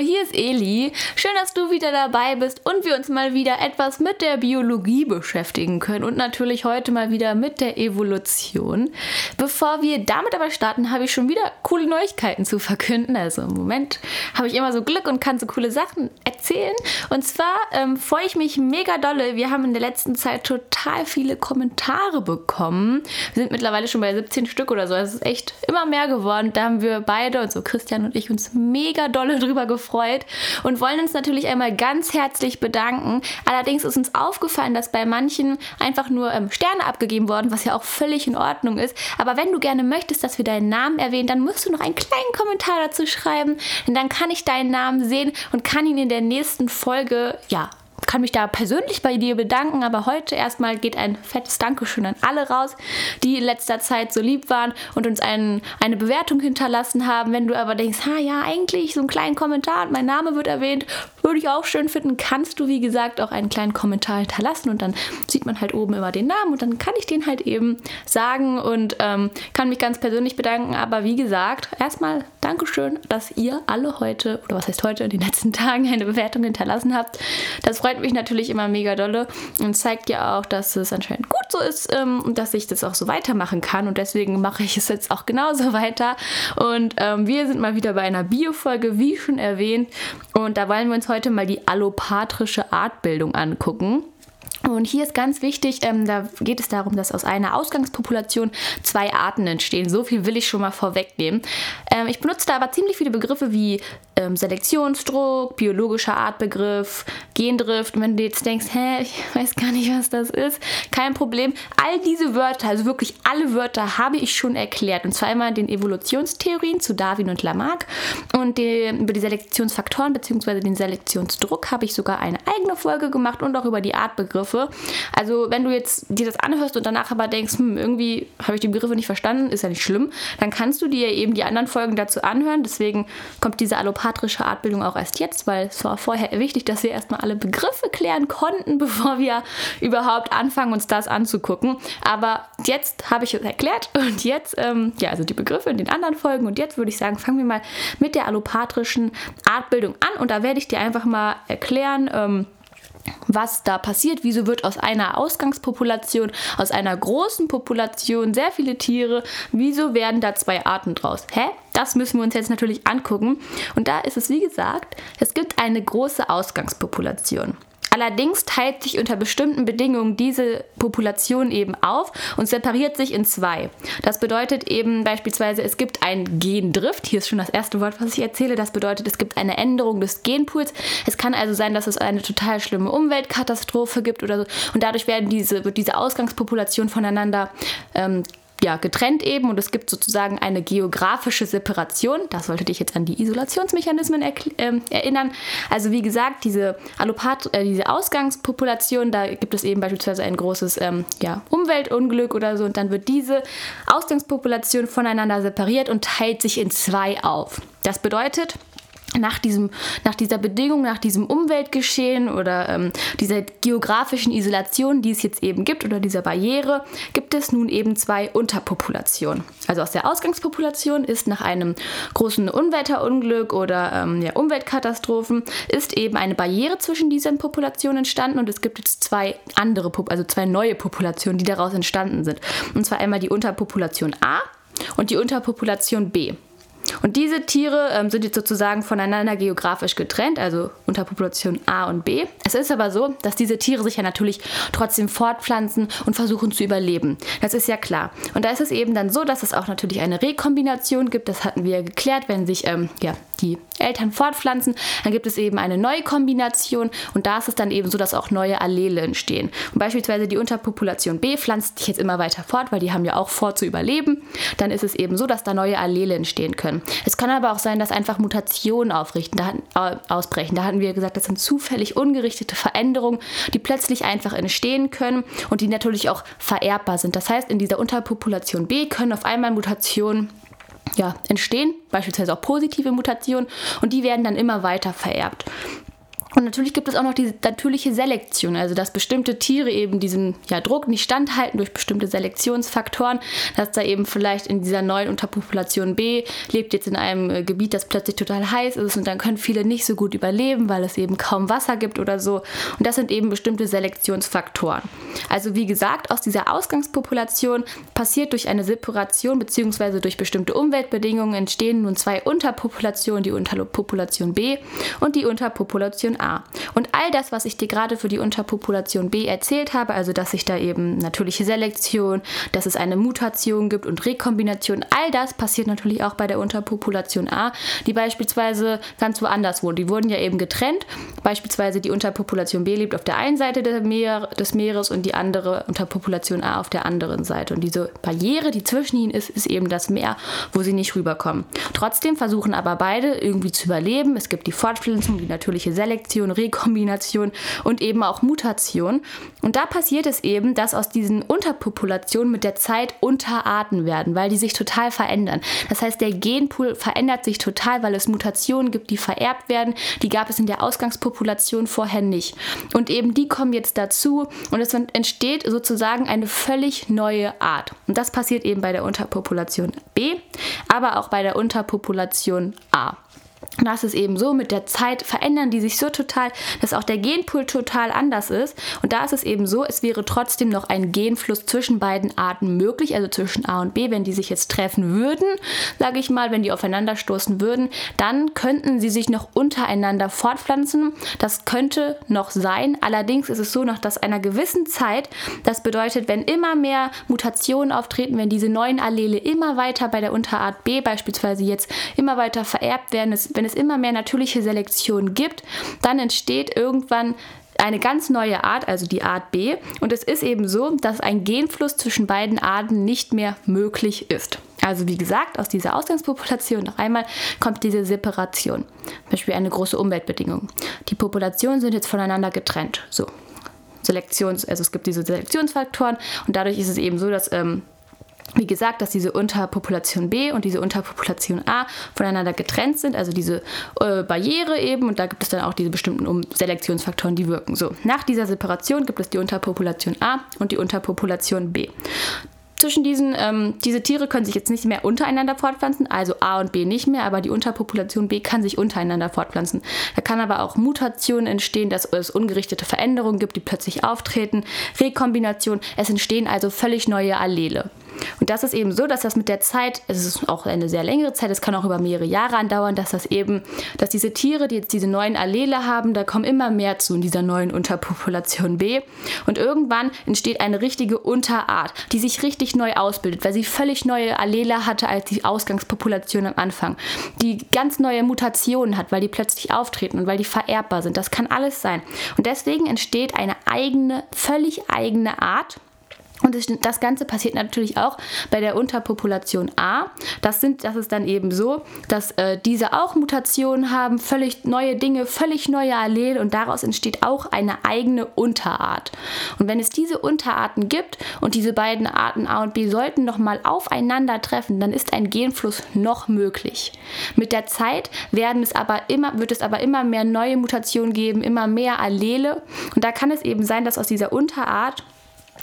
well, hier ist Eli. Schön, dass du wieder dabei bist und wir uns mal wieder etwas mit der Biologie beschäftigen können und natürlich heute mal wieder mit der Evolution. Bevor wir damit aber starten, habe ich schon wieder coole Neuigkeiten zu verkünden. Also im Moment habe ich immer so Glück und kann so coole Sachen erzählen. Und zwar ähm, freue ich mich mega dolle. Wir haben in der letzten Zeit total viele Kommentare bekommen. Wir sind mittlerweile schon bei 17 Stück oder so. Es ist echt immer mehr geworden. Da haben wir beide, und so Christian und ich, uns mega dolle drüber gefreut und wollen uns natürlich einmal ganz herzlich bedanken. Allerdings ist uns aufgefallen, dass bei manchen einfach nur ähm, Sterne abgegeben wurden, was ja auch völlig in Ordnung ist. Aber wenn du gerne möchtest, dass wir deinen Namen erwähnen, dann musst du noch einen kleinen Kommentar dazu schreiben, denn dann kann ich deinen Namen sehen und kann ihn in der nächsten Folge ja kann mich da persönlich bei dir bedanken, aber heute erstmal geht ein fettes Dankeschön an alle raus, die in letzter Zeit so lieb waren und uns einen, eine Bewertung hinterlassen haben. Wenn du aber denkst, ha ja, eigentlich so einen kleinen Kommentar und mein Name wird erwähnt, würde ich auch schön finden, kannst du wie gesagt auch einen kleinen Kommentar hinterlassen und dann sieht man halt oben immer den Namen und dann kann ich den halt eben sagen und ähm, kann mich ganz persönlich bedanken. Aber wie gesagt, erstmal Dankeschön, dass ihr alle heute, oder was heißt heute, in den letzten Tagen eine Bewertung hinterlassen habt. Das freut mich natürlich immer mega dolle und zeigt ja auch, dass es anscheinend gut so ist ähm, und dass ich das auch so weitermachen kann. Und deswegen mache ich es jetzt auch genauso weiter. Und ähm, wir sind mal wieder bei einer Bio-Folge, wie schon erwähnt. Und da wollen wir uns heute mal die allopatrische Artbildung angucken. Und hier ist ganz wichtig, ähm, da geht es darum, dass aus einer Ausgangspopulation zwei Arten entstehen. So viel will ich schon mal vorwegnehmen. Ähm, ich benutze da aber ziemlich viele Begriffe wie ähm, Selektionsdruck, biologischer Artbegriff, Gendrift. Und wenn du jetzt denkst, hä, ich weiß gar nicht, was das ist, kein Problem. All diese Wörter, also wirklich alle Wörter, habe ich schon erklärt. Und zwar einmal den Evolutionstheorien zu Darwin und Lamarck und den, über die Selektionsfaktoren bzw. den Selektionsdruck habe ich sogar eine eigene Folge gemacht und auch über die Artbegriffe. Also wenn du jetzt dir das anhörst und danach aber denkst, hm, irgendwie habe ich die Begriffe nicht verstanden, ist ja nicht schlimm, dann kannst du dir eben die anderen Folgen dazu anhören. Deswegen kommt diese psychiatrische Artbildung auch erst jetzt, weil es war vorher wichtig, dass wir erstmal alle Begriffe klären konnten, bevor wir überhaupt anfangen, uns das anzugucken. Aber jetzt habe ich es erklärt und jetzt, ähm, ja, also die Begriffe in den anderen Folgen und jetzt würde ich sagen, fangen wir mal mit der allopatrischen Artbildung an und da werde ich dir einfach mal erklären, ähm, was da passiert. Wieso wird aus einer Ausgangspopulation, aus einer großen Population sehr viele Tiere, wieso werden da zwei Arten draus? Hä? Das müssen wir uns jetzt natürlich angucken. Und da ist es, wie gesagt, es gibt eine große Ausgangspopulation. Allerdings teilt sich unter bestimmten Bedingungen diese Population eben auf und separiert sich in zwei. Das bedeutet eben beispielsweise, es gibt ein Gendrift. Hier ist schon das erste Wort, was ich erzähle. Das bedeutet, es gibt eine Änderung des Genpools. Es kann also sein, dass es eine total schlimme Umweltkatastrophe gibt oder so. Und dadurch werden diese, wird diese Ausgangspopulation voneinander ähm, ja, getrennt eben und es gibt sozusagen eine geografische Separation. Das sollte dich jetzt an die Isolationsmechanismen äh, erinnern. Also wie gesagt, diese, Allopath äh, diese Ausgangspopulation, da gibt es eben beispielsweise ein großes ähm, ja, Umweltunglück oder so und dann wird diese Ausgangspopulation voneinander separiert und teilt sich in zwei auf. Das bedeutet, nach, diesem, nach dieser Bedingung, nach diesem Umweltgeschehen oder ähm, dieser geografischen Isolation, die es jetzt eben gibt, oder dieser Barriere, gibt es nun eben zwei Unterpopulationen. Also aus der Ausgangspopulation ist nach einem großen Unwetterunglück oder ähm, ja, Umweltkatastrophen ist eben eine Barriere zwischen diesen Populationen entstanden und es gibt jetzt zwei andere, also zwei neue Populationen, die daraus entstanden sind. Und zwar einmal die Unterpopulation A und die Unterpopulation B. Und diese Tiere ähm, sind jetzt sozusagen voneinander geografisch getrennt, also unter Population A und B. Es ist aber so, dass diese Tiere sich ja natürlich trotzdem fortpflanzen und versuchen zu überleben. Das ist ja klar. Und da ist es eben dann so, dass es auch natürlich eine Rekombination gibt. Das hatten wir ja geklärt, wenn sich ähm, ja, die Eltern fortpflanzen, dann gibt es eben eine neue Kombination und da ist es dann eben so, dass auch neue Allele entstehen. Und beispielsweise die Unterpopulation B pflanzt sich jetzt immer weiter fort, weil die haben ja auch vor zu überleben. Dann ist es eben so, dass da neue Allele entstehen können. Es kann aber auch sein, dass einfach Mutationen aufrichten, da, äh, ausbrechen. Da hatten wir gesagt, das sind zufällig ungerichtete Veränderungen, die plötzlich einfach entstehen können und die natürlich auch vererbbar sind. Das heißt, in dieser Unterpopulation B können auf einmal Mutationen ja, entstehen, beispielsweise auch positive Mutationen, und die werden dann immer weiter vererbt. Und natürlich gibt es auch noch die natürliche Selektion, also dass bestimmte Tiere eben diesem ja, Druck nicht standhalten durch bestimmte Selektionsfaktoren, dass da eben vielleicht in dieser neuen Unterpopulation B lebt jetzt in einem äh, Gebiet, das plötzlich total heiß ist und dann können viele nicht so gut überleben, weil es eben kaum Wasser gibt oder so. Und das sind eben bestimmte Selektionsfaktoren. Also wie gesagt, aus dieser Ausgangspopulation passiert durch eine Separation bzw. durch bestimmte Umweltbedingungen entstehen nun zwei Unterpopulationen, die Unterpopulation B und die Unterpopulation A. Und all das, was ich dir gerade für die Unterpopulation B erzählt habe, also dass sich da eben natürliche Selektion, dass es eine Mutation gibt und Rekombination, all das passiert natürlich auch bei der Unterpopulation A, die beispielsweise ganz woanders wohnt. Die wurden ja eben getrennt. Beispielsweise die Unterpopulation B lebt auf der einen Seite Meer, des Meeres und die andere Unterpopulation A auf der anderen Seite. Und diese Barriere, die zwischen ihnen ist, ist eben das Meer, wo sie nicht rüberkommen. Trotzdem versuchen aber beide irgendwie zu überleben. Es gibt die Fortpflanzung, die natürliche Selektion Rekombination und eben auch Mutation. Und da passiert es eben, dass aus diesen Unterpopulationen mit der Zeit Unterarten werden, weil die sich total verändern. Das heißt, der Genpool verändert sich total, weil es Mutationen gibt, die vererbt werden. Die gab es in der Ausgangspopulation vorher nicht. Und eben die kommen jetzt dazu und es entsteht sozusagen eine völlig neue Art. Und das passiert eben bei der Unterpopulation B, aber auch bei der Unterpopulation A. Und das ist eben so, mit der Zeit verändern die sich so total, dass auch der Genpool total anders ist. Und da ist es eben so, es wäre trotzdem noch ein Genfluss zwischen beiden Arten möglich, also zwischen A und B, wenn die sich jetzt treffen würden, sage ich mal, wenn die aufeinanderstoßen würden, dann könnten sie sich noch untereinander fortpflanzen. Das könnte noch sein. Allerdings ist es so, nach dass einer gewissen Zeit, das bedeutet, wenn immer mehr Mutationen auftreten, wenn diese neuen Allele immer weiter bei der Unterart B beispielsweise jetzt immer weiter vererbt werden, wenn es immer mehr natürliche Selektion gibt, dann entsteht irgendwann eine ganz neue Art, also die Art B. Und es ist eben so, dass ein Genfluss zwischen beiden Arten nicht mehr möglich ist. Also wie gesagt, aus dieser Ausgangspopulation noch einmal kommt diese Separation. Zum Beispiel eine große Umweltbedingung. Die Populationen sind jetzt voneinander getrennt. So. Selektions, also es gibt diese Selektionsfaktoren und dadurch ist es eben so, dass ähm, wie gesagt, dass diese Unterpopulation B und diese Unterpopulation A voneinander getrennt sind, also diese äh, Barriere eben, und da gibt es dann auch diese bestimmten um Selektionsfaktoren, die wirken. So, nach dieser Separation gibt es die Unterpopulation A und die Unterpopulation B. Zwischen diesen, ähm, diese Tiere können sich jetzt nicht mehr untereinander fortpflanzen, also A und B nicht mehr, aber die Unterpopulation B kann sich untereinander fortpflanzen. Da kann aber auch Mutationen entstehen, dass es ungerichtete Veränderungen gibt, die plötzlich auftreten, Rekombination, es entstehen also völlig neue Allele. Und das ist eben so, dass das mit der Zeit, es ist auch eine sehr längere Zeit, es kann auch über mehrere Jahre andauern, dass das eben, dass diese Tiere, die jetzt diese neuen Allele haben, da kommen immer mehr zu in dieser neuen Unterpopulation B. Und irgendwann entsteht eine richtige Unterart, die sich richtig neu ausbildet, weil sie völlig neue Allele hatte als die Ausgangspopulation am Anfang. Die ganz neue Mutationen hat, weil die plötzlich auftreten und weil die vererbbar sind. Das kann alles sein. Und deswegen entsteht eine eigene, völlig eigene Art und das Ganze passiert natürlich auch bei der Unterpopulation A. Das, sind, das ist dann eben so, dass äh, diese auch Mutationen haben, völlig neue Dinge, völlig neue Allele und daraus entsteht auch eine eigene Unterart. Und wenn es diese Unterarten gibt und diese beiden Arten A und B sollten nochmal aufeinandertreffen, dann ist ein Genfluss noch möglich. Mit der Zeit werden es aber immer, wird es aber immer mehr neue Mutationen geben, immer mehr Allele. Und da kann es eben sein, dass aus dieser Unterart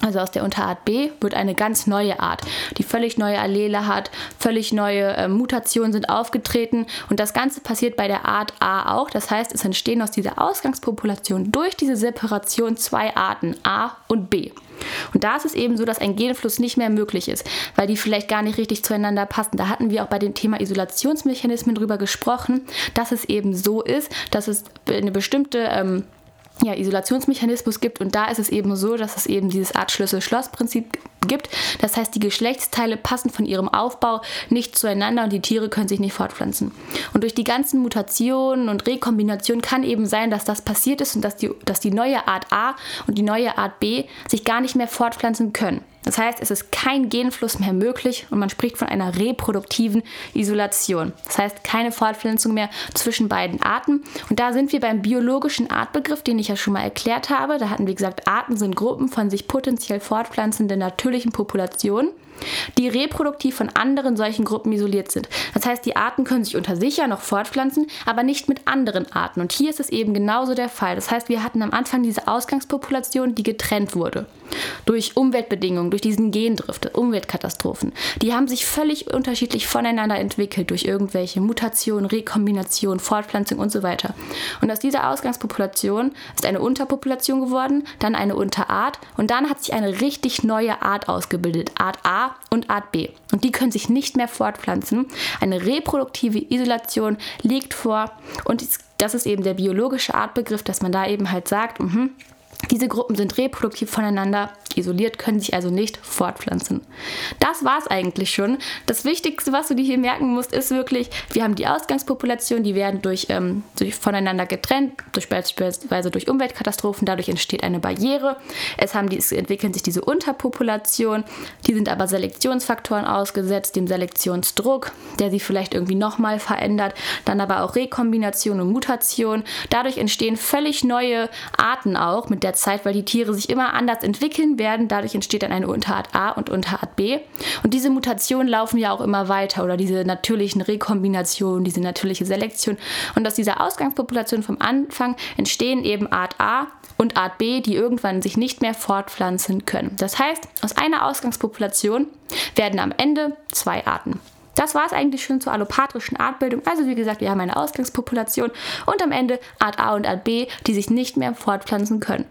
also aus der Unterart B wird eine ganz neue Art, die völlig neue Allele hat, völlig neue äh, Mutationen sind aufgetreten und das Ganze passiert bei der Art A auch. Das heißt, es entstehen aus dieser Ausgangspopulation durch diese Separation zwei Arten A und B. Und da ist es eben so, dass ein Genfluss nicht mehr möglich ist, weil die vielleicht gar nicht richtig zueinander passen. Da hatten wir auch bei dem Thema Isolationsmechanismen drüber gesprochen, dass es eben so ist, dass es eine bestimmte ähm, ja, Isolationsmechanismus gibt. Und da ist es eben so, dass es eben dieses Art Schlüssel-Schloss-Prinzip gibt. Das heißt, die Geschlechtsteile passen von ihrem Aufbau nicht zueinander und die Tiere können sich nicht fortpflanzen. Und durch die ganzen Mutationen und Rekombinationen kann eben sein, dass das passiert ist und dass die, dass die neue Art A und die neue Art B sich gar nicht mehr fortpflanzen können. Das heißt, es ist kein Genfluss mehr möglich und man spricht von einer reproduktiven Isolation. Das heißt, keine Fortpflanzung mehr zwischen beiden Arten. Und da sind wir beim biologischen Artbegriff, den ich ja schon mal erklärt habe. Da hatten wir gesagt, Arten sind Gruppen von sich potenziell fortpflanzenden natürlichen Populationen. Die reproduktiv von anderen solchen Gruppen isoliert sind. Das heißt, die Arten können sich unter sich ja noch fortpflanzen, aber nicht mit anderen Arten. Und hier ist es eben genauso der Fall. Das heißt, wir hatten am Anfang diese Ausgangspopulation, die getrennt wurde. Durch Umweltbedingungen, durch diesen Gendrift, Umweltkatastrophen. Die haben sich völlig unterschiedlich voneinander entwickelt durch irgendwelche Mutationen, Rekombinationen, Fortpflanzung und so weiter. Und aus dieser Ausgangspopulation ist eine Unterpopulation geworden, dann eine Unterart und dann hat sich eine richtig neue Art ausgebildet, Art A und Art B. Und die können sich nicht mehr fortpflanzen. Eine reproduktive Isolation liegt vor und das ist eben der biologische Artbegriff, dass man da eben halt sagt, mh, diese Gruppen sind reproduktiv voneinander isoliert, können sich also nicht fortpflanzen. Das war es eigentlich schon. Das Wichtigste, was du dir hier merken musst, ist wirklich, wir haben die Ausgangspopulation, die werden durch, ähm, durch voneinander getrennt, durch beispielsweise durch Umweltkatastrophen, dadurch entsteht eine Barriere. Es, haben die, es entwickeln sich diese Unterpopulation, die sind aber Selektionsfaktoren ausgesetzt, dem Selektionsdruck, der sie vielleicht irgendwie nochmal verändert, dann aber auch Rekombination und Mutation. Dadurch entstehen völlig neue Arten auch mit der Zeit, weil die Tiere sich immer anders entwickeln werden. Dadurch entsteht dann eine Unterart A und Unterart B. Und diese Mutationen laufen ja auch immer weiter oder diese natürlichen Rekombinationen, diese natürliche Selektion. Und aus dieser Ausgangspopulation vom Anfang entstehen eben Art A und Art B, die irgendwann sich nicht mehr fortpflanzen können. Das heißt, aus einer Ausgangspopulation werden am Ende zwei Arten. Das war es eigentlich schon zur allopatrischen Artbildung. Also wie gesagt, wir haben eine Ausgangspopulation und am Ende Art A und Art B, die sich nicht mehr fortpflanzen können.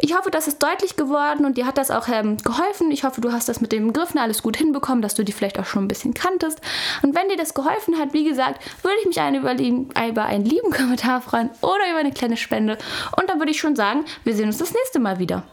Ich hoffe, das ist deutlich geworden und dir hat das auch ähm, geholfen. Ich hoffe, du hast das mit den Begriffen alles gut hinbekommen, dass du die vielleicht auch schon ein bisschen kanntest. Und wenn dir das geholfen hat, wie gesagt, würde ich mich einen über, über einen lieben Kommentar freuen oder über eine kleine Spende. Und dann würde ich schon sagen, wir sehen uns das nächste Mal wieder.